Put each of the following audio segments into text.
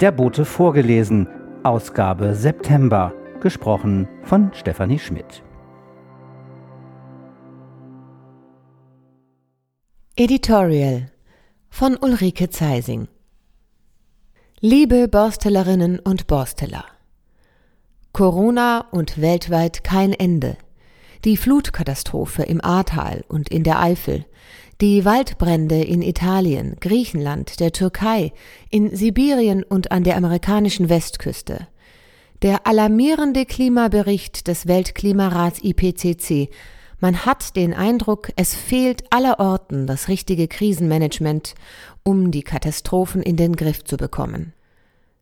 Der Bote vorgelesen, Ausgabe September, gesprochen von Stefanie Schmidt. Editorial von Ulrike Zeising. Liebe Borstellerinnen und Borsteller. Corona und weltweit kein Ende. Die Flutkatastrophe im Ahrtal und in der Eifel, die Waldbrände in Italien, Griechenland, der Türkei, in Sibirien und an der amerikanischen Westküste. Der alarmierende Klimabericht des Weltklimarats IPCC. Man hat den Eindruck, es fehlt allerorten das richtige Krisenmanagement, um die Katastrophen in den Griff zu bekommen.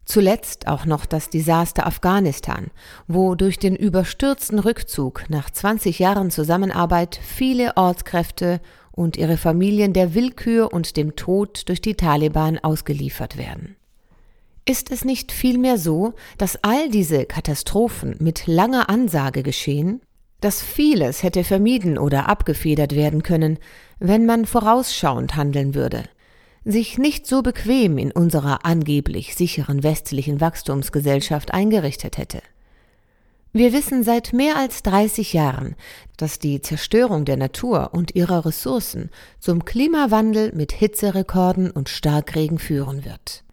Zuletzt auch noch das Desaster Afghanistan, wo durch den überstürzten Rückzug nach 20 Jahren Zusammenarbeit viele Ortskräfte und ihre Familien der Willkür und dem Tod durch die Taliban ausgeliefert werden. Ist es nicht vielmehr so, dass all diese Katastrophen mit langer Ansage geschehen? Dass vieles hätte vermieden oder abgefedert werden können, wenn man vorausschauend handeln würde, sich nicht so bequem in unserer angeblich sicheren westlichen Wachstumsgesellschaft eingerichtet hätte. Wir wissen seit mehr als 30 Jahren, dass die Zerstörung der Natur und ihrer Ressourcen zum Klimawandel mit Hitzerekorden und Starkregen führen wird.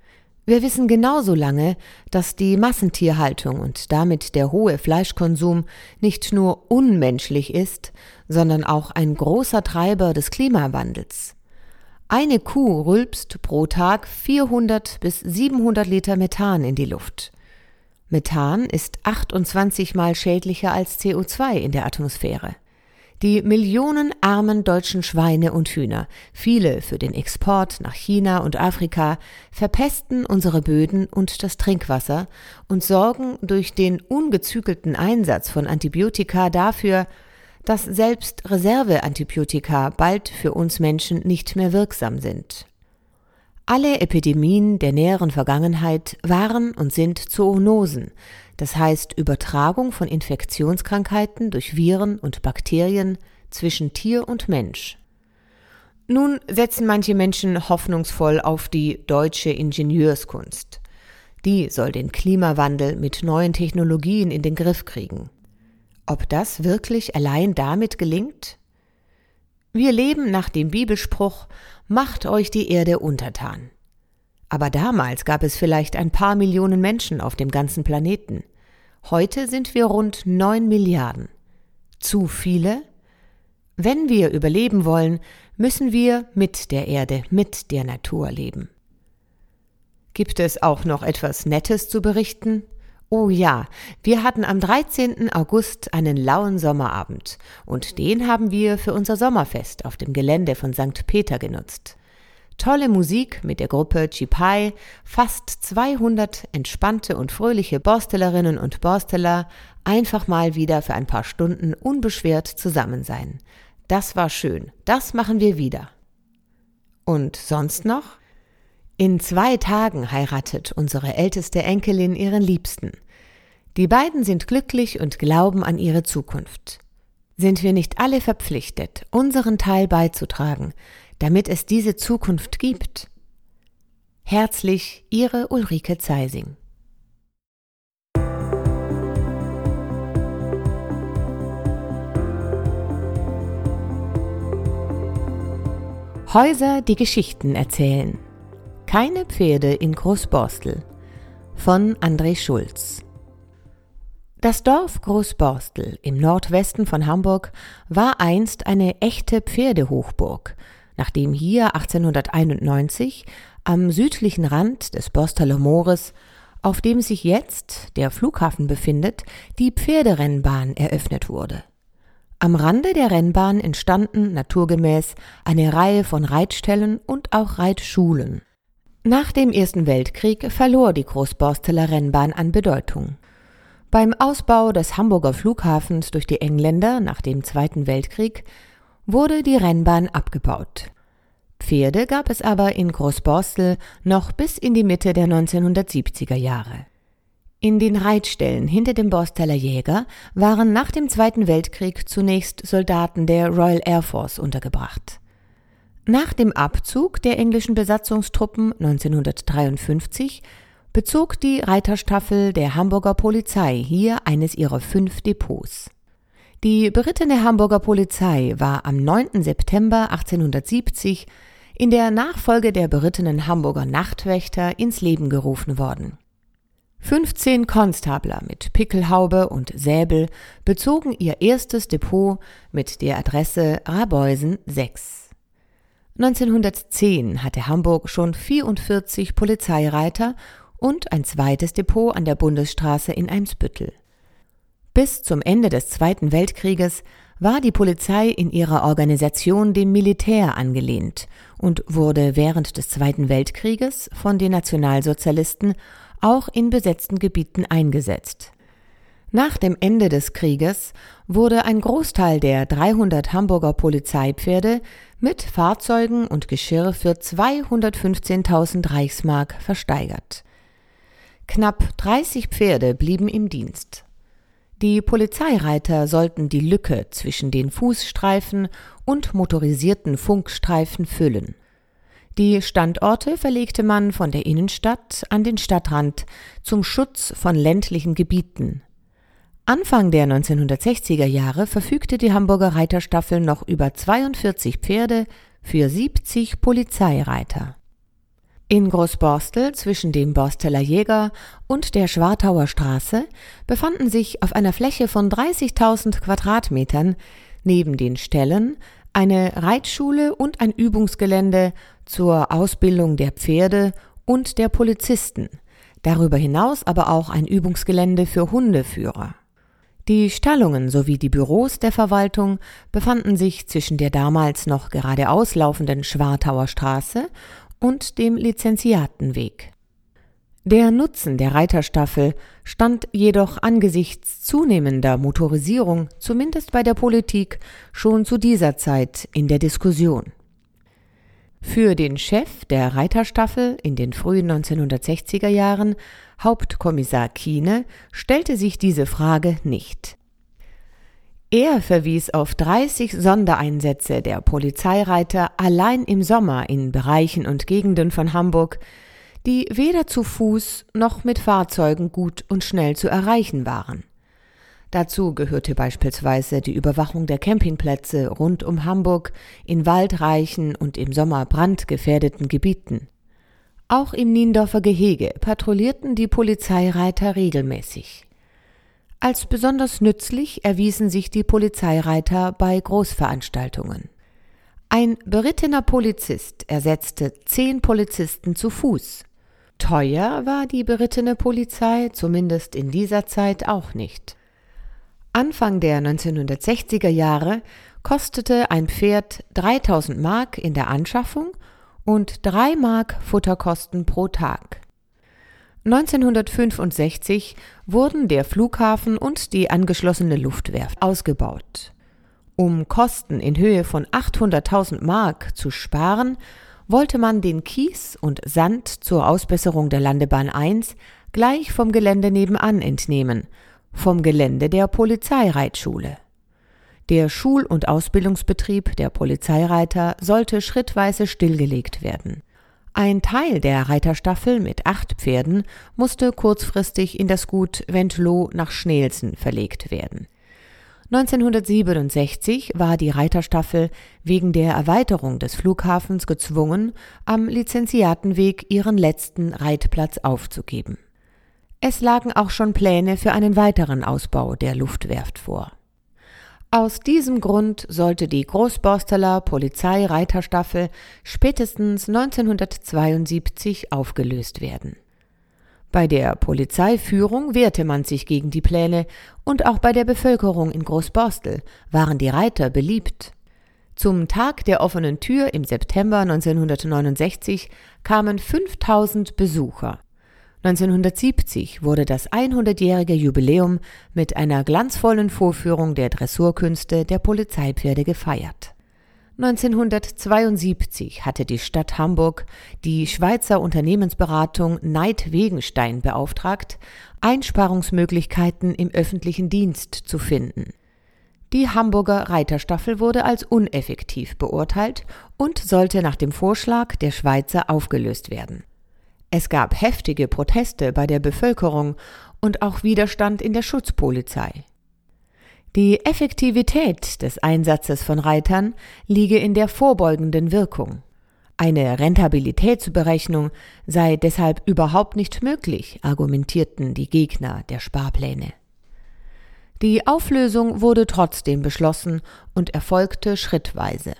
Wir wissen genauso lange, dass die Massentierhaltung und damit der hohe Fleischkonsum nicht nur unmenschlich ist, sondern auch ein großer Treiber des Klimawandels. Eine Kuh rülpst pro Tag 400 bis 700 Liter Methan in die Luft. Methan ist 28 mal schädlicher als CO2 in der Atmosphäre. Die millionenarmen deutschen Schweine und Hühner, viele für den Export nach China und Afrika, verpesten unsere Böden und das Trinkwasser und sorgen durch den ungezügelten Einsatz von Antibiotika dafür, dass selbst Reserveantibiotika bald für uns Menschen nicht mehr wirksam sind. Alle Epidemien der näheren Vergangenheit waren und sind Zoonosen, das heißt Übertragung von Infektionskrankheiten durch Viren und Bakterien zwischen Tier und Mensch. Nun setzen manche Menschen hoffnungsvoll auf die deutsche Ingenieurskunst. Die soll den Klimawandel mit neuen Technologien in den Griff kriegen. Ob das wirklich allein damit gelingt? Wir leben nach dem Bibelspruch Macht euch die Erde untertan. Aber damals gab es vielleicht ein paar Millionen Menschen auf dem ganzen Planeten. Heute sind wir rund neun Milliarden. Zu viele? Wenn wir überleben wollen, müssen wir mit der Erde, mit der Natur leben. Gibt es auch noch etwas Nettes zu berichten? Oh ja, wir hatten am 13. August einen lauen Sommerabend und den haben wir für unser Sommerfest auf dem Gelände von St. Peter genutzt. Tolle Musik mit der Gruppe Chipai, fast 200 entspannte und fröhliche Borstellerinnen und Borsteller, einfach mal wieder für ein paar Stunden unbeschwert zusammen sein. Das war schön, das machen wir wieder. Und sonst noch? In zwei Tagen heiratet unsere älteste Enkelin ihren Liebsten. Die beiden sind glücklich und glauben an ihre Zukunft. Sind wir nicht alle verpflichtet, unseren Teil beizutragen, damit es diese Zukunft gibt? Herzlich Ihre Ulrike Zeising. Häuser, die Geschichten erzählen. Keine Pferde in Großborstel von André Schulz. Das Dorf Großborstel im Nordwesten von Hamburg war einst eine echte Pferdehochburg, nachdem hier 1891 am südlichen Rand des Borsteler Moores, auf dem sich jetzt der Flughafen befindet, die Pferderennbahn eröffnet wurde. Am Rande der Rennbahn entstanden naturgemäß eine Reihe von Reitstellen und auch Reitschulen. Nach dem Ersten Weltkrieg verlor die Großborsteler Rennbahn an Bedeutung. Beim Ausbau des Hamburger Flughafens durch die Engländer nach dem Zweiten Weltkrieg wurde die Rennbahn abgebaut. Pferde gab es aber in Großborstel noch bis in die Mitte der 1970er Jahre. In den Reitstellen hinter dem Borsteler Jäger waren nach dem Zweiten Weltkrieg zunächst Soldaten der Royal Air Force untergebracht. Nach dem Abzug der englischen Besatzungstruppen 1953 bezog die Reiterstaffel der Hamburger Polizei hier eines ihrer fünf Depots. Die berittene Hamburger Polizei war am 9. September 1870 in der Nachfolge der berittenen Hamburger Nachtwächter ins Leben gerufen worden. 15 Konstabler mit Pickelhaube und Säbel bezogen ihr erstes Depot mit der Adresse Rabeusen 6. 1910 hatte Hamburg schon 44 Polizeireiter und ein zweites Depot an der Bundesstraße in Eimsbüttel. Bis zum Ende des Zweiten Weltkrieges war die Polizei in ihrer Organisation dem Militär angelehnt und wurde während des Zweiten Weltkrieges von den Nationalsozialisten auch in besetzten Gebieten eingesetzt. Nach dem Ende des Krieges wurde ein Großteil der 300 Hamburger Polizeipferde mit Fahrzeugen und Geschirr für 215.000 Reichsmark versteigert. Knapp 30 Pferde blieben im Dienst. Die Polizeireiter sollten die Lücke zwischen den Fußstreifen und motorisierten Funkstreifen füllen. Die Standorte verlegte man von der Innenstadt an den Stadtrand zum Schutz von ländlichen Gebieten. Anfang der 1960er Jahre verfügte die Hamburger Reiterstaffel noch über 42 Pferde für 70 Polizeireiter. In Großborstel zwischen dem Borsteler Jäger und der Schwartauer Straße befanden sich auf einer Fläche von 30.000 Quadratmetern neben den Ställen eine Reitschule und ein Übungsgelände zur Ausbildung der Pferde und der Polizisten, darüber hinaus aber auch ein Übungsgelände für Hundeführer. Die Stallungen sowie die Büros der Verwaltung befanden sich zwischen der damals noch gerade auslaufenden Schwartauer Straße und dem Lizenziatenweg. Der Nutzen der Reiterstaffel stand jedoch angesichts zunehmender Motorisierung, zumindest bei der Politik, schon zu dieser Zeit in der Diskussion. Für den Chef der Reiterstaffel in den frühen 1960er Jahren, Hauptkommissar Kiene, stellte sich diese Frage nicht. Er verwies auf 30 Sondereinsätze der Polizeireiter allein im Sommer in Bereichen und Gegenden von Hamburg, die weder zu Fuß noch mit Fahrzeugen gut und schnell zu erreichen waren. Dazu gehörte beispielsweise die Überwachung der Campingplätze rund um Hamburg in waldreichen und im Sommer brandgefährdeten Gebieten. Auch im Niendorfer Gehege patrouillierten die Polizeireiter regelmäßig. Als besonders nützlich erwiesen sich die Polizeireiter bei Großveranstaltungen. Ein berittener Polizist ersetzte zehn Polizisten zu Fuß. Teuer war die berittene Polizei zumindest in dieser Zeit auch nicht. Anfang der 1960er Jahre kostete ein Pferd 3000 Mark in der Anschaffung und 3 Mark Futterkosten pro Tag. 1965 wurden der Flughafen und die angeschlossene Luftwerft ausgebaut. Um Kosten in Höhe von 800.000 Mark zu sparen, wollte man den Kies und Sand zur Ausbesserung der Landebahn 1 gleich vom Gelände nebenan entnehmen, vom Gelände der Polizeireitschule. Der Schul- und Ausbildungsbetrieb der Polizeireiter sollte schrittweise stillgelegt werden. Ein Teil der Reiterstaffel mit acht Pferden musste kurzfristig in das Gut Wendlow nach Schnelsen verlegt werden. 1967 war die Reiterstaffel wegen der Erweiterung des Flughafens gezwungen, am Lizenziatenweg ihren letzten Reitplatz aufzugeben. Es lagen auch schon Pläne für einen weiteren Ausbau der Luftwerft vor. Aus diesem Grund sollte die Großborsteler Polizeireiterstaffel spätestens 1972 aufgelöst werden. Bei der Polizeiführung wehrte man sich gegen die Pläne und auch bei der Bevölkerung in Großborstel waren die Reiter beliebt. Zum Tag der offenen Tür im September 1969 kamen 5000 Besucher. 1970 wurde das 100-jährige Jubiläum mit einer glanzvollen Vorführung der Dressurkünste der Polizeipferde gefeiert. 1972 hatte die Stadt Hamburg die Schweizer Unternehmensberatung Neid Wegenstein beauftragt, Einsparungsmöglichkeiten im öffentlichen Dienst zu finden. Die Hamburger Reiterstaffel wurde als uneffektiv beurteilt und sollte nach dem Vorschlag der Schweizer aufgelöst werden. Es gab heftige Proteste bei der Bevölkerung und auch Widerstand in der Schutzpolizei. Die Effektivität des Einsatzes von Reitern liege in der vorbeugenden Wirkung. Eine Rentabilitätsberechnung sei deshalb überhaupt nicht möglich, argumentierten die Gegner der Sparpläne. Die Auflösung wurde trotzdem beschlossen und erfolgte schrittweise.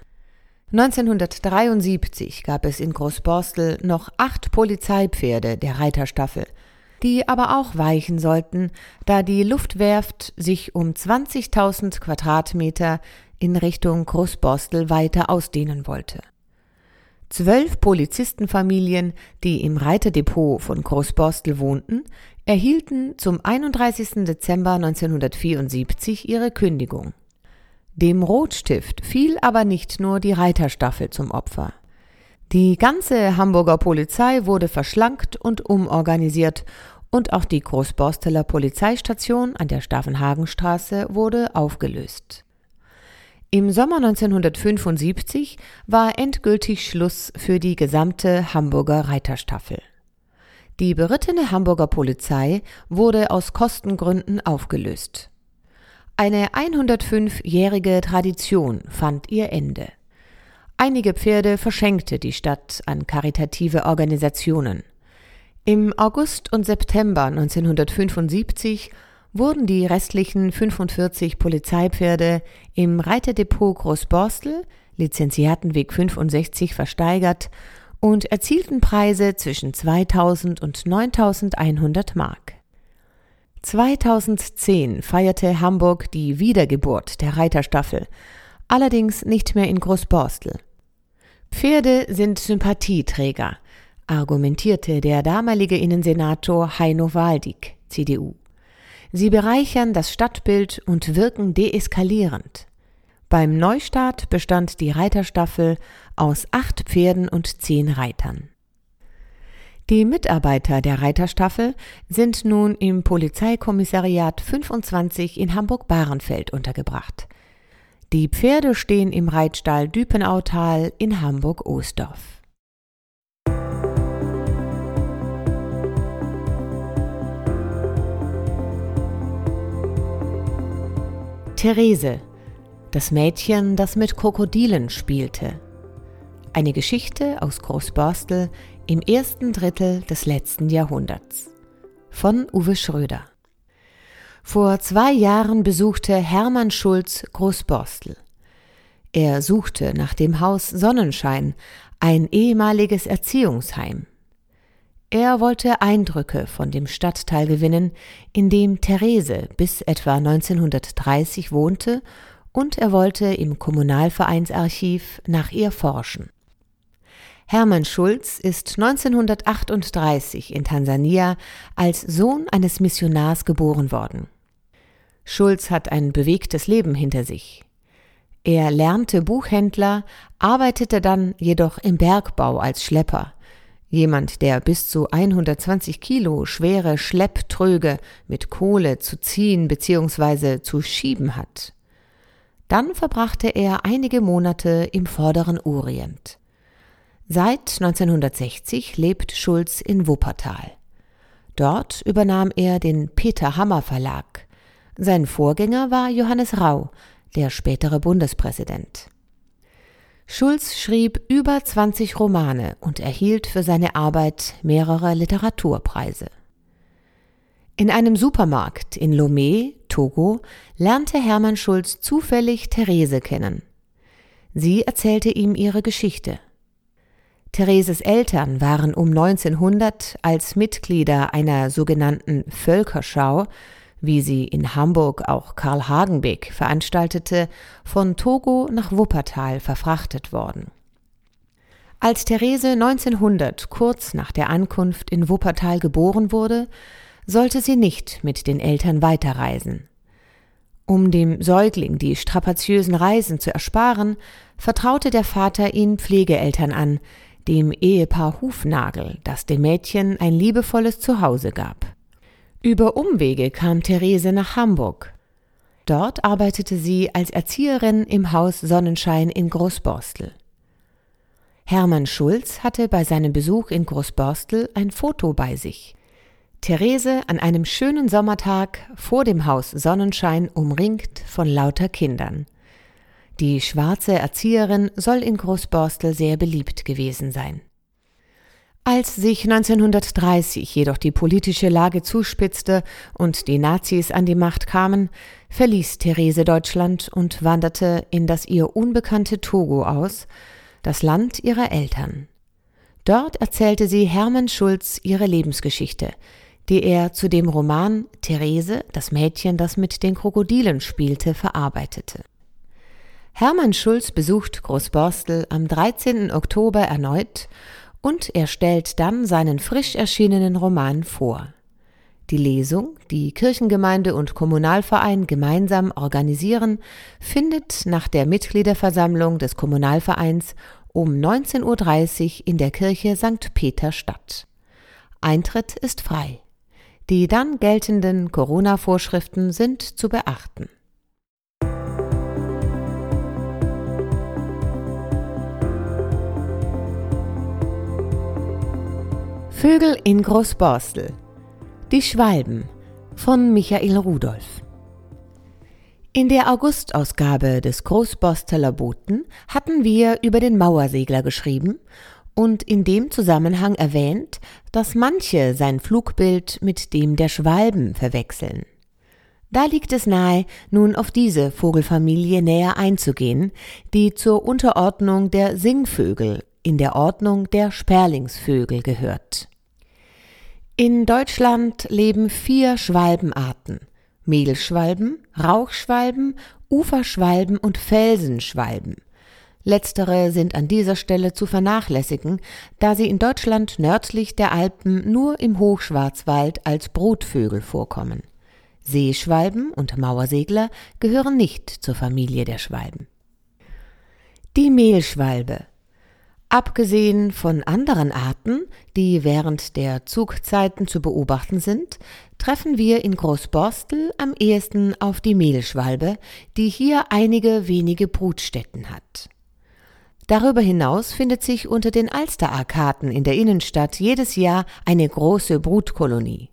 1973 gab es in Großborstel noch acht Polizeipferde der Reiterstaffel, die aber auch weichen sollten, da die Luftwerft sich um 20.000 Quadratmeter in Richtung Großborstel weiter ausdehnen wollte. Zwölf Polizistenfamilien, die im Reiterdepot von Großborstel wohnten, erhielten zum 31. Dezember 1974 ihre Kündigung. Dem Rotstift fiel aber nicht nur die Reiterstaffel zum Opfer. Die ganze Hamburger Polizei wurde verschlankt und umorganisiert und auch die Großborsteler Polizeistation an der Staffenhagenstraße wurde aufgelöst. Im Sommer 1975 war endgültig Schluss für die gesamte Hamburger Reiterstaffel. Die berittene Hamburger Polizei wurde aus Kostengründen aufgelöst. Eine 105-jährige Tradition fand ihr Ende. Einige Pferde verschenkte die Stadt an karitative Organisationen. Im August und September 1975 wurden die restlichen 45 Polizeipferde im Reiterdepot Großborstel, Lizenziatenweg 65, versteigert und erzielten Preise zwischen 2000 und 9100 Mark. 2010 feierte Hamburg die Wiedergeburt der Reiterstaffel, allerdings nicht mehr in Großborstel. Pferde sind Sympathieträger, argumentierte der damalige Innensenator Heino Waldig, CDU. Sie bereichern das Stadtbild und wirken deeskalierend. Beim Neustart bestand die Reiterstaffel aus acht Pferden und zehn Reitern. Die Mitarbeiter der Reiterstaffel sind nun im Polizeikommissariat 25 in Hamburg-Bahrenfeld untergebracht. Die Pferde stehen im Reitstall Düpenautal in Hamburg-Oosdorf. Therese, das Mädchen, das mit Krokodilen spielte. Eine Geschichte aus Großborstel im ersten Drittel des letzten Jahrhunderts von Uwe Schröder. Vor zwei Jahren besuchte Hermann Schulz Großborstel. Er suchte nach dem Haus Sonnenschein, ein ehemaliges Erziehungsheim. Er wollte Eindrücke von dem Stadtteil gewinnen, in dem Therese bis etwa 1930 wohnte, und er wollte im Kommunalvereinsarchiv nach ihr forschen. Hermann Schulz ist 1938 in Tansania als Sohn eines Missionars geboren worden. Schulz hat ein bewegtes Leben hinter sich. Er lernte Buchhändler, arbeitete dann jedoch im Bergbau als Schlepper. Jemand, der bis zu 120 Kilo schwere Schlepptröge mit Kohle zu ziehen bzw. zu schieben hat. Dann verbrachte er einige Monate im vorderen Orient. Seit 1960 lebt Schulz in Wuppertal. Dort übernahm er den Peter Hammer Verlag. Sein Vorgänger war Johannes Rau, der spätere Bundespräsident. Schulz schrieb über 20 Romane und erhielt für seine Arbeit mehrere Literaturpreise. In einem Supermarkt in Lomé, Togo, lernte Hermann Schulz zufällig Therese kennen. Sie erzählte ihm ihre Geschichte. Thereses Eltern waren um 1900 als Mitglieder einer sogenannten Völkerschau, wie sie in Hamburg auch Karl Hagenbeck veranstaltete, von Togo nach Wuppertal verfrachtet worden. Als Therese 1900 kurz nach der Ankunft in Wuppertal geboren wurde, sollte sie nicht mit den Eltern weiterreisen. Um dem Säugling die strapaziösen Reisen zu ersparen, vertraute der Vater ihn Pflegeeltern an, dem Ehepaar Hufnagel, das dem Mädchen ein liebevolles Zuhause gab. Über Umwege kam Therese nach Hamburg. Dort arbeitete sie als Erzieherin im Haus Sonnenschein in Großborstel. Hermann Schulz hatte bei seinem Besuch in Großborstel ein Foto bei sich. Therese an einem schönen Sommertag vor dem Haus Sonnenschein umringt von lauter Kindern. Die schwarze Erzieherin soll in Großborstel sehr beliebt gewesen sein. Als sich 1930 jedoch die politische Lage zuspitzte und die Nazis an die Macht kamen, verließ Therese Deutschland und wanderte in das ihr unbekannte Togo aus, das Land ihrer Eltern. Dort erzählte sie Hermann Schulz ihre Lebensgeschichte, die er zu dem Roman Therese, das Mädchen, das mit den Krokodilen spielte, verarbeitete. Hermann Schulz besucht Großborstel am 13. Oktober erneut und er stellt dann seinen frisch erschienenen Roman vor. Die Lesung, die Kirchengemeinde und Kommunalverein gemeinsam organisieren, findet nach der Mitgliederversammlung des Kommunalvereins um 19.30 Uhr in der Kirche St. Peter statt. Eintritt ist frei. Die dann geltenden Corona-Vorschriften sind zu beachten. Vögel in Großborstel. Die Schwalben von Michael Rudolph. In der Augustausgabe des Großborsteler Boten hatten wir über den Mauersegler geschrieben und in dem Zusammenhang erwähnt, dass manche sein Flugbild mit dem der Schwalben verwechseln. Da liegt es nahe, nun auf diese Vogelfamilie näher einzugehen, die zur Unterordnung der Singvögel in der Ordnung der Sperlingsvögel gehört. In Deutschland leben vier Schwalbenarten. Mehlschwalben, Rauchschwalben, Uferschwalben und Felsenschwalben. Letztere sind an dieser Stelle zu vernachlässigen, da sie in Deutschland nördlich der Alpen nur im Hochschwarzwald als Brutvögel vorkommen. Seeschwalben und Mauersegler gehören nicht zur Familie der Schwalben. Die Mehlschwalbe Abgesehen von anderen Arten, die während der Zugzeiten zu beobachten sind, treffen wir in Großborstel am ehesten auf die Mehlschwalbe, die hier einige wenige Brutstätten hat. Darüber hinaus findet sich unter den Alsterarkaden in der Innenstadt jedes Jahr eine große Brutkolonie.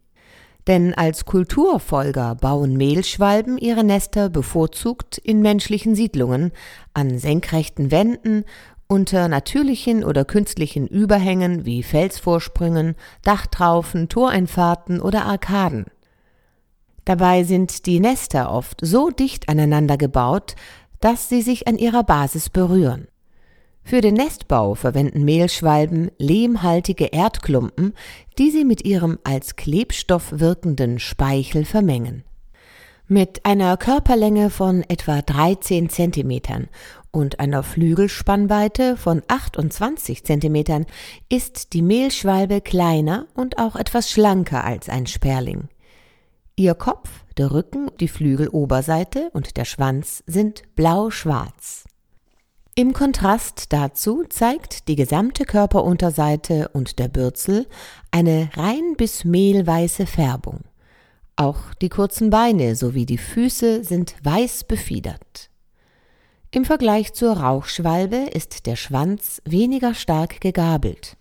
Denn als Kulturfolger bauen Mehlschwalben ihre Nester bevorzugt in menschlichen Siedlungen, an senkrechten Wänden unter natürlichen oder künstlichen Überhängen wie Felsvorsprüngen, Dachtraufen, Toreinfahrten oder Arkaden. Dabei sind die Nester oft so dicht aneinander gebaut, dass sie sich an ihrer Basis berühren. Für den Nestbau verwenden Mehlschwalben lehmhaltige Erdklumpen, die sie mit ihrem als Klebstoff wirkenden Speichel vermengen. Mit einer Körperlänge von etwa 13 Zentimetern und einer Flügelspannweite von 28 cm ist die Mehlschwalbe kleiner und auch etwas schlanker als ein Sperling. Ihr Kopf, der Rücken, die Flügeloberseite und der Schwanz sind blau-schwarz. Im Kontrast dazu zeigt die gesamte Körperunterseite und der Bürzel eine rein bis mehlweiße Färbung. Auch die kurzen Beine sowie die Füße sind weiß befiedert. Im Vergleich zur Rauchschwalbe ist der Schwanz weniger stark gegabelt.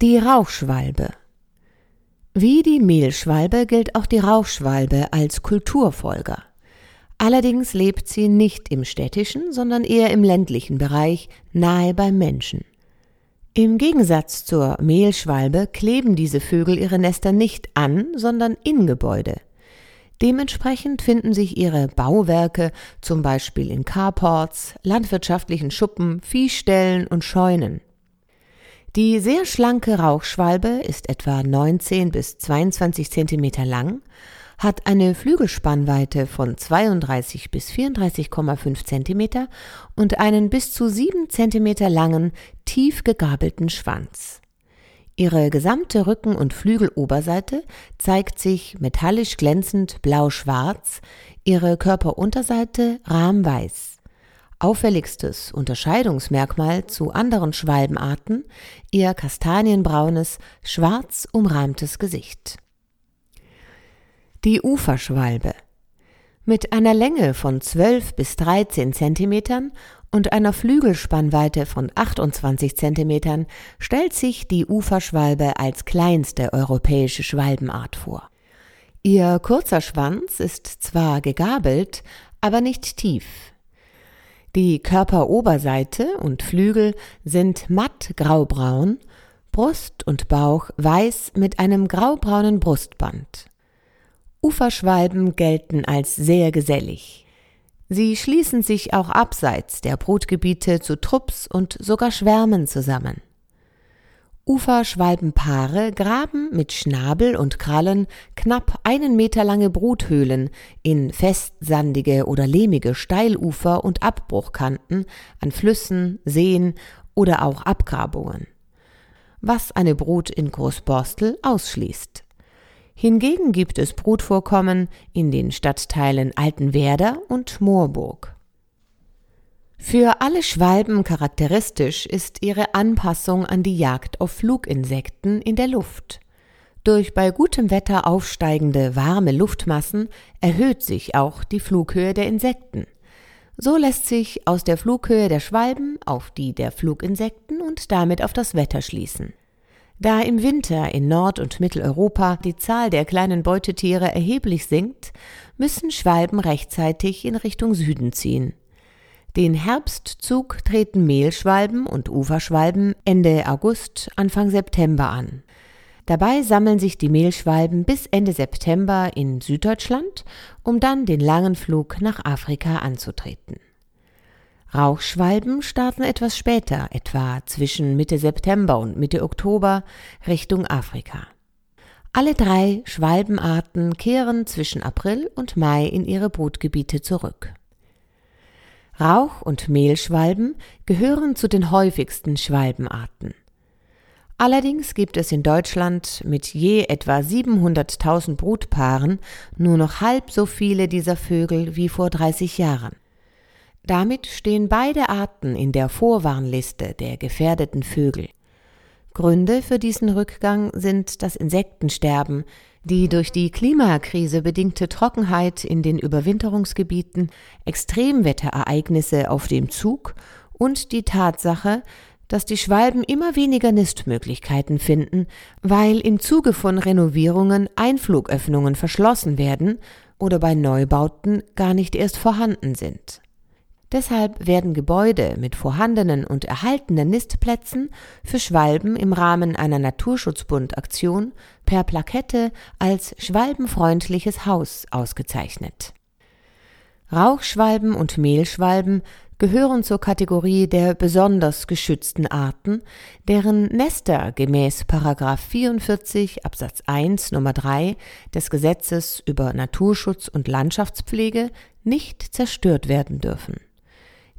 Die Rauchschwalbe Wie die Mehlschwalbe gilt auch die Rauchschwalbe als Kulturfolger. Allerdings lebt sie nicht im städtischen, sondern eher im ländlichen Bereich, nahe beim Menschen. Im Gegensatz zur Mehlschwalbe kleben diese Vögel ihre Nester nicht an, sondern in Gebäude. Dementsprechend finden sich ihre Bauwerke zum Beispiel in Carports, landwirtschaftlichen Schuppen, Viehställen und Scheunen. Die sehr schlanke Rauchschwalbe ist etwa 19 bis 22 Zentimeter lang, hat eine Flügelspannweite von 32 bis 34,5 Zentimeter und einen bis zu 7 Zentimeter langen, tief gegabelten Schwanz. Ihre gesamte Rücken- und Flügeloberseite zeigt sich metallisch glänzend blau-schwarz, ihre Körperunterseite rahmweiß. Auffälligstes Unterscheidungsmerkmal zu anderen Schwalbenarten ihr kastanienbraunes, schwarz umrahmtes Gesicht. Die Uferschwalbe Mit einer Länge von 12 bis 13 Zentimetern und einer Flügelspannweite von 28 Zentimetern stellt sich die Uferschwalbe als kleinste europäische Schwalbenart vor. Ihr kurzer Schwanz ist zwar gegabelt, aber nicht tief. Die Körperoberseite und Flügel sind matt graubraun, Brust und Bauch weiß mit einem graubraunen Brustband. Uferschwalben gelten als sehr gesellig. Sie schließen sich auch abseits der Brutgebiete zu Trupps und sogar Schwärmen zusammen. Uferschwalbenpaare graben mit Schnabel und Krallen knapp einen Meter lange Bruthöhlen in festsandige oder lehmige Steilufer und Abbruchkanten an Flüssen, Seen oder auch Abgrabungen. Was eine Brut in Großborstel ausschließt. Hingegen gibt es Brutvorkommen in den Stadtteilen Altenwerder und Moorburg. Für alle Schwalben charakteristisch ist ihre Anpassung an die Jagd auf Fluginsekten in der Luft. Durch bei gutem Wetter aufsteigende warme Luftmassen erhöht sich auch die Flughöhe der Insekten. So lässt sich aus der Flughöhe der Schwalben auf die der Fluginsekten und damit auf das Wetter schließen. Da im Winter in Nord- und Mitteleuropa die Zahl der kleinen Beutetiere erheblich sinkt, müssen Schwalben rechtzeitig in Richtung Süden ziehen. Den Herbstzug treten Mehlschwalben und Uferschwalben Ende August, Anfang September an. Dabei sammeln sich die Mehlschwalben bis Ende September in Süddeutschland, um dann den langen Flug nach Afrika anzutreten. Rauchschwalben starten etwas später, etwa zwischen Mitte September und Mitte Oktober, Richtung Afrika. Alle drei Schwalbenarten kehren zwischen April und Mai in ihre Brutgebiete zurück. Rauch- und Mehlschwalben gehören zu den häufigsten Schwalbenarten. Allerdings gibt es in Deutschland mit je etwa 700.000 Brutpaaren nur noch halb so viele dieser Vögel wie vor 30 Jahren. Damit stehen beide Arten in der Vorwarnliste der gefährdeten Vögel. Gründe für diesen Rückgang sind das Insektensterben, die durch die Klimakrise bedingte Trockenheit in den Überwinterungsgebieten, Extremwetterereignisse auf dem Zug und die Tatsache, dass die Schwalben immer weniger Nistmöglichkeiten finden, weil im Zuge von Renovierungen Einflugöffnungen verschlossen werden oder bei Neubauten gar nicht erst vorhanden sind. Deshalb werden Gebäude mit vorhandenen und erhaltenen Nistplätzen für Schwalben im Rahmen einer Naturschutzbundaktion per Plakette als schwalbenfreundliches Haus ausgezeichnet. Rauchschwalben und Mehlschwalben gehören zur Kategorie der besonders geschützten Arten, deren Nester gemäß 44 Absatz 1 Nummer 3 des Gesetzes über Naturschutz und Landschaftspflege nicht zerstört werden dürfen.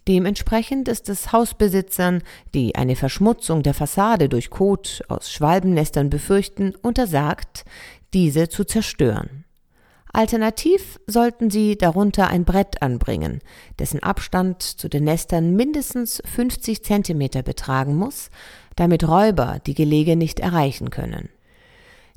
Dementsprechend ist es Hausbesitzern, die eine Verschmutzung der Fassade durch Kot aus Schwalbennestern befürchten, untersagt, diese zu zerstören. Alternativ sollten sie darunter ein Brett anbringen, dessen Abstand zu den Nestern mindestens 50 Zentimeter betragen muss, damit Räuber die Gelege nicht erreichen können.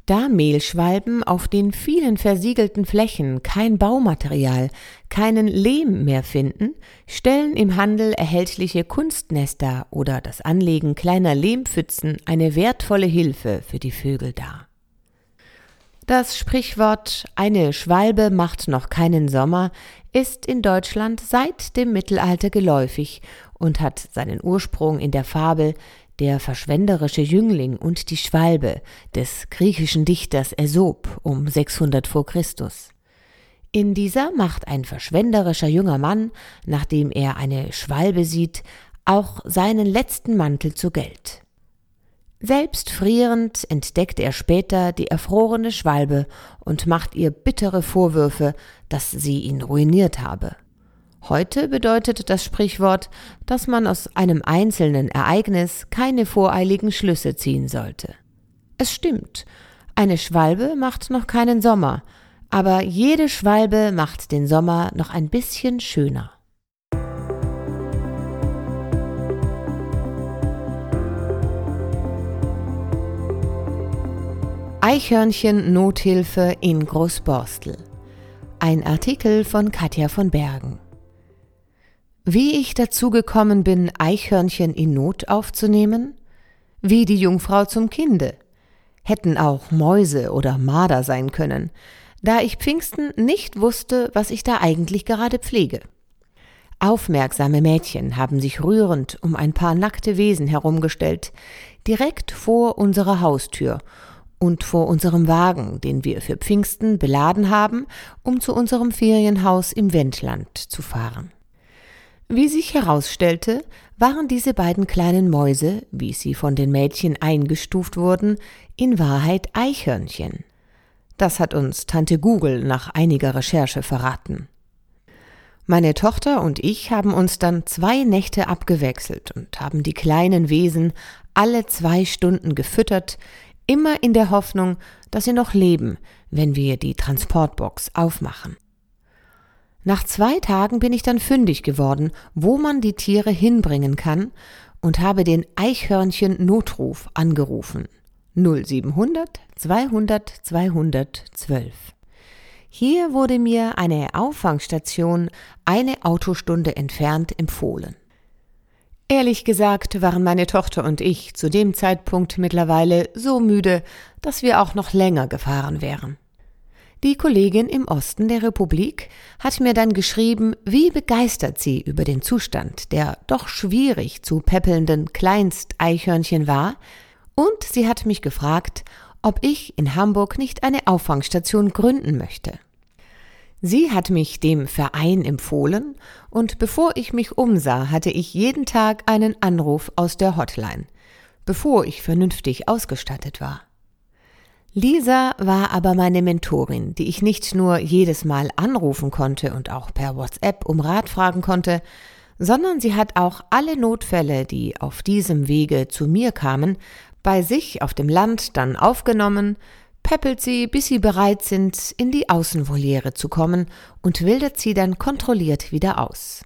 Da Mehlschwalben auf den vielen versiegelten Flächen kein Baumaterial, keinen Lehm mehr finden, stellen im Handel erhältliche Kunstnester oder das Anlegen kleiner Lehmpfützen eine wertvolle Hilfe für die Vögel dar. Das Sprichwort eine Schwalbe macht noch keinen Sommer ist in Deutschland seit dem Mittelalter geläufig und hat seinen Ursprung in der Fabel der verschwenderische Jüngling und die Schwalbe des griechischen Dichters Aesop um 600 vor Christus. In dieser macht ein verschwenderischer junger Mann, nachdem er eine Schwalbe sieht, auch seinen letzten Mantel zu Geld. Selbst frierend entdeckt er später die erfrorene Schwalbe und macht ihr bittere Vorwürfe, dass sie ihn ruiniert habe. Heute bedeutet das Sprichwort, dass man aus einem einzelnen Ereignis keine voreiligen Schlüsse ziehen sollte. Es stimmt, eine Schwalbe macht noch keinen Sommer, aber jede Schwalbe macht den Sommer noch ein bisschen schöner. Eichhörnchen Nothilfe in Großborstel Ein Artikel von Katja von Bergen. Wie ich dazu gekommen bin, Eichhörnchen in Not aufzunehmen? Wie die Jungfrau zum Kinde. Hätten auch Mäuse oder Marder sein können, da ich Pfingsten nicht wusste, was ich da eigentlich gerade pflege. Aufmerksame Mädchen haben sich rührend um ein paar nackte Wesen herumgestellt, direkt vor unserer Haustür und vor unserem Wagen, den wir für Pfingsten beladen haben, um zu unserem Ferienhaus im Wendland zu fahren. Wie sich herausstellte, waren diese beiden kleinen Mäuse, wie sie von den Mädchen eingestuft wurden, in Wahrheit Eichhörnchen. Das hat uns Tante Google nach einiger Recherche verraten. Meine Tochter und ich haben uns dann zwei Nächte abgewechselt und haben die kleinen Wesen alle zwei Stunden gefüttert, immer in der Hoffnung, dass sie noch leben, wenn wir die Transportbox aufmachen. Nach zwei Tagen bin ich dann fündig geworden, wo man die Tiere hinbringen kann und habe den Eichhörnchen Notruf angerufen. 0700 200 212. Hier wurde mir eine Auffangstation eine Autostunde entfernt empfohlen. Ehrlich gesagt waren meine Tochter und ich zu dem Zeitpunkt mittlerweile so müde, dass wir auch noch länger gefahren wären. Die Kollegin im Osten der Republik hat mir dann geschrieben, wie begeistert sie über den Zustand der doch schwierig zu peppelnden Kleinsteichhörnchen war, und sie hat mich gefragt, ob ich in Hamburg nicht eine Auffangstation gründen möchte. Sie hat mich dem Verein empfohlen, und bevor ich mich umsah, hatte ich jeden Tag einen Anruf aus der Hotline, bevor ich vernünftig ausgestattet war. Lisa war aber meine Mentorin, die ich nicht nur jedes Mal anrufen konnte und auch per WhatsApp um Rat fragen konnte, sondern sie hat auch alle Notfälle, die auf diesem Wege zu mir kamen, bei sich auf dem Land dann aufgenommen, peppelt sie, bis sie bereit sind, in die Außenvoliere zu kommen und wildert sie dann kontrolliert wieder aus.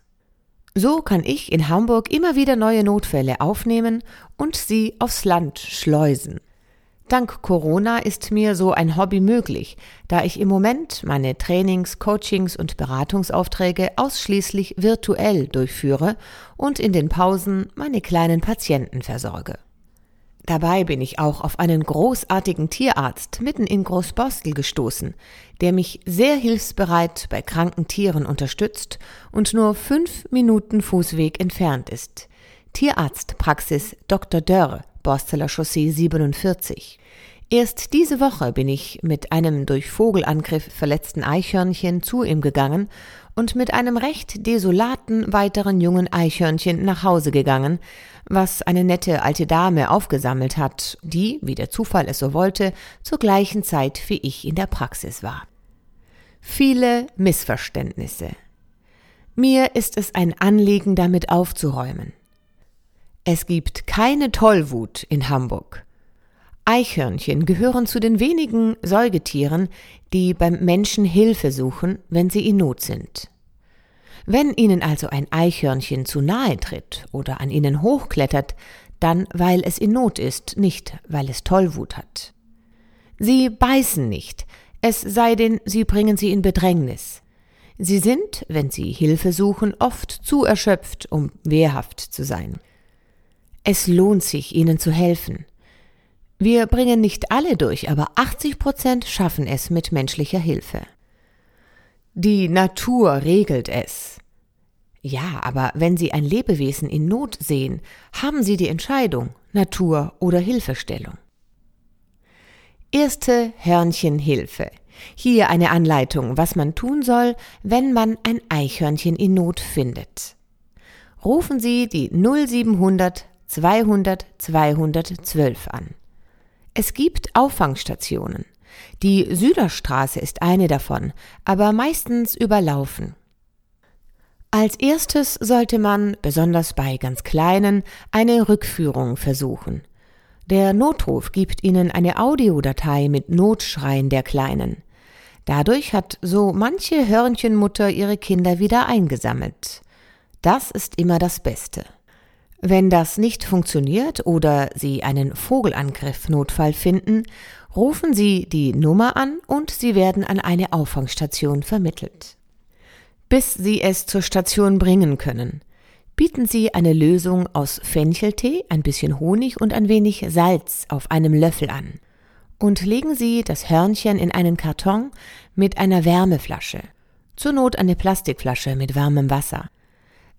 So kann ich in Hamburg immer wieder neue Notfälle aufnehmen und sie aufs Land schleusen. Dank Corona ist mir so ein Hobby möglich, da ich im Moment meine Trainings, Coachings und Beratungsaufträge ausschließlich virtuell durchführe und in den Pausen meine kleinen Patienten versorge. Dabei bin ich auch auf einen großartigen Tierarzt mitten in Großborstel gestoßen, der mich sehr hilfsbereit bei kranken Tieren unterstützt und nur fünf Minuten Fußweg entfernt ist. Tierarztpraxis Dr. Dörr, Borsteler Chaussee 47. Erst diese Woche bin ich mit einem durch Vogelangriff verletzten Eichhörnchen zu ihm gegangen und mit einem recht desolaten weiteren jungen Eichhörnchen nach Hause gegangen, was eine nette alte Dame aufgesammelt hat, die, wie der Zufall es so wollte, zur gleichen Zeit wie ich in der Praxis war. Viele Missverständnisse. Mir ist es ein Anliegen, damit aufzuräumen. Es gibt keine Tollwut in Hamburg. Eichhörnchen gehören zu den wenigen Säugetieren, die beim Menschen Hilfe suchen, wenn sie in Not sind. Wenn ihnen also ein Eichhörnchen zu nahe tritt oder an ihnen hochklettert, dann weil es in Not ist, nicht weil es Tollwut hat. Sie beißen nicht, es sei denn, sie bringen sie in Bedrängnis. Sie sind, wenn sie Hilfe suchen, oft zu erschöpft, um wehrhaft zu sein. Es lohnt sich, ihnen zu helfen. Wir bringen nicht alle durch, aber 80 Prozent schaffen es mit menschlicher Hilfe. Die Natur regelt es. Ja, aber wenn Sie ein Lebewesen in Not sehen, haben Sie die Entscheidung Natur oder Hilfestellung. Erste Hörnchenhilfe. Hier eine Anleitung, was man tun soll, wenn man ein Eichhörnchen in Not findet. Rufen Sie die 0700 200 212 an. Es gibt Auffangstationen. Die Süderstraße ist eine davon, aber meistens überlaufen. Als erstes sollte man, besonders bei ganz kleinen, eine Rückführung versuchen. Der Notruf gibt Ihnen eine Audiodatei mit Notschreien der Kleinen. Dadurch hat so manche Hörnchenmutter ihre Kinder wieder eingesammelt. Das ist immer das Beste. Wenn das nicht funktioniert oder Sie einen Vogelangriff Notfall finden, Rufen Sie die Nummer an und Sie werden an eine Auffangstation vermittelt. Bis Sie es zur Station bringen können, bieten Sie eine Lösung aus Fencheltee, ein bisschen Honig und ein wenig Salz auf einem Löffel an. Und legen Sie das Hörnchen in einen Karton mit einer Wärmeflasche. Zur Not eine Plastikflasche mit warmem Wasser.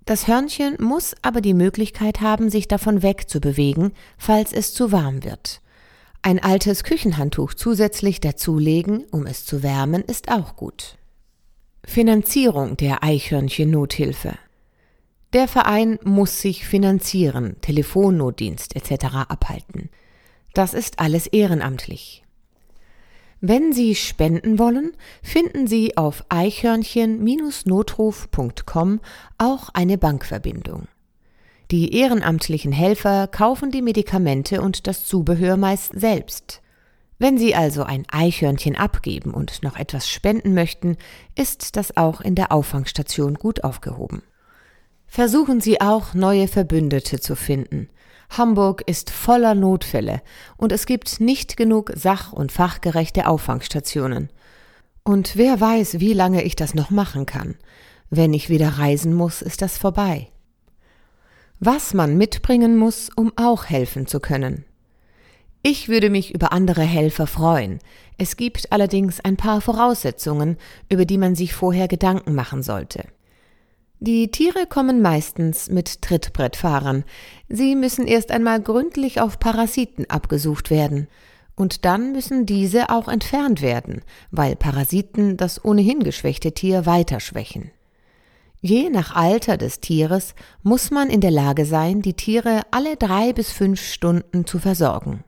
Das Hörnchen muss aber die Möglichkeit haben, sich davon wegzubewegen, falls es zu warm wird. Ein altes Küchenhandtuch zusätzlich dazulegen, um es zu wärmen, ist auch gut. Finanzierung der Eichhörnchen-Nothilfe. Der Verein muss sich finanzieren, Telefonnotdienst etc. abhalten. Das ist alles ehrenamtlich. Wenn Sie spenden wollen, finden Sie auf eichhörnchen-notruf.com auch eine Bankverbindung. Die ehrenamtlichen Helfer kaufen die Medikamente und das Zubehör meist selbst. Wenn Sie also ein Eichhörnchen abgeben und noch etwas spenden möchten, ist das auch in der Auffangstation gut aufgehoben. Versuchen Sie auch neue Verbündete zu finden. Hamburg ist voller Notfälle und es gibt nicht genug sach- und fachgerechte Auffangstationen. Und wer weiß, wie lange ich das noch machen kann. Wenn ich wieder reisen muss, ist das vorbei. Was man mitbringen muss, um auch helfen zu können. Ich würde mich über andere Helfer freuen. Es gibt allerdings ein paar Voraussetzungen, über die man sich vorher Gedanken machen sollte. Die Tiere kommen meistens mit Trittbrettfahrern. Sie müssen erst einmal gründlich auf Parasiten abgesucht werden. Und dann müssen diese auch entfernt werden, weil Parasiten das ohnehin geschwächte Tier weiter schwächen. Je nach Alter des Tieres muss man in der Lage sein, die Tiere alle drei bis fünf Stunden zu versorgen.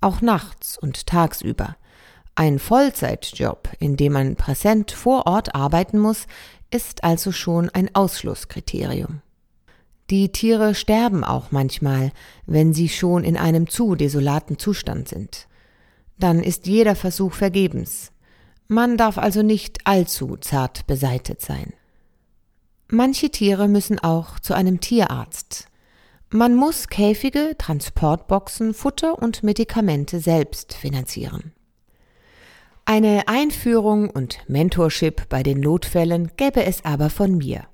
Auch nachts und tagsüber. Ein Vollzeitjob, in dem man präsent vor Ort arbeiten muss, ist also schon ein Ausschlusskriterium. Die Tiere sterben auch manchmal, wenn sie schon in einem zu desolaten Zustand sind. Dann ist jeder Versuch vergebens. Man darf also nicht allzu zart beseitet sein. Manche Tiere müssen auch zu einem Tierarzt. Man muss Käfige, Transportboxen, Futter und Medikamente selbst finanzieren. Eine Einführung und Mentorship bei den Notfällen gäbe es aber von mir.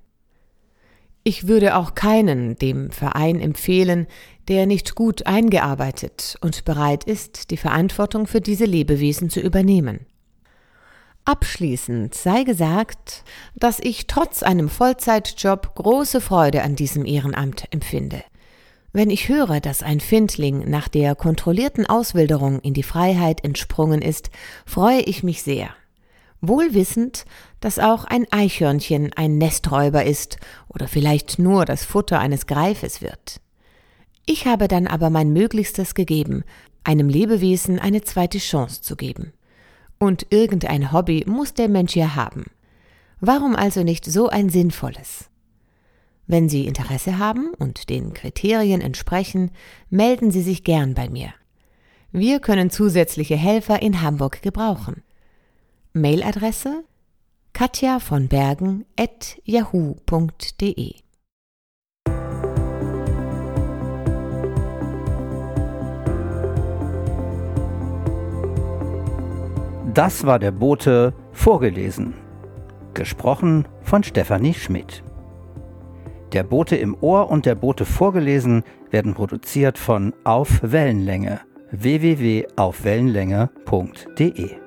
Ich würde auch keinen dem Verein empfehlen, der nicht gut eingearbeitet und bereit ist, die Verantwortung für diese Lebewesen zu übernehmen. Abschließend sei gesagt, dass ich trotz einem Vollzeitjob große Freude an diesem Ehrenamt empfinde. Wenn ich höre, dass ein Findling nach der kontrollierten Auswilderung in die Freiheit entsprungen ist, freue ich mich sehr. Wohl wissend, dass auch ein Eichhörnchen ein Nesträuber ist oder vielleicht nur das Futter eines Greifes wird. Ich habe dann aber mein Möglichstes gegeben, einem Lebewesen eine zweite Chance zu geben. Und irgendein Hobby muss der Mensch ja haben. Warum also nicht so ein sinnvolles? Wenn Sie Interesse haben und den Kriterien entsprechen, melden Sie sich gern bei mir. Wir können zusätzliche Helfer in Hamburg gebrauchen. Mailadresse katja von Bergen at yahoo.de Das war der Bote vorgelesen. Gesprochen von Stefanie Schmidt. Der Bote im Ohr und der Bote vorgelesen werden produziert von Auf Wellenlänge. Www.aufwellenlänge.de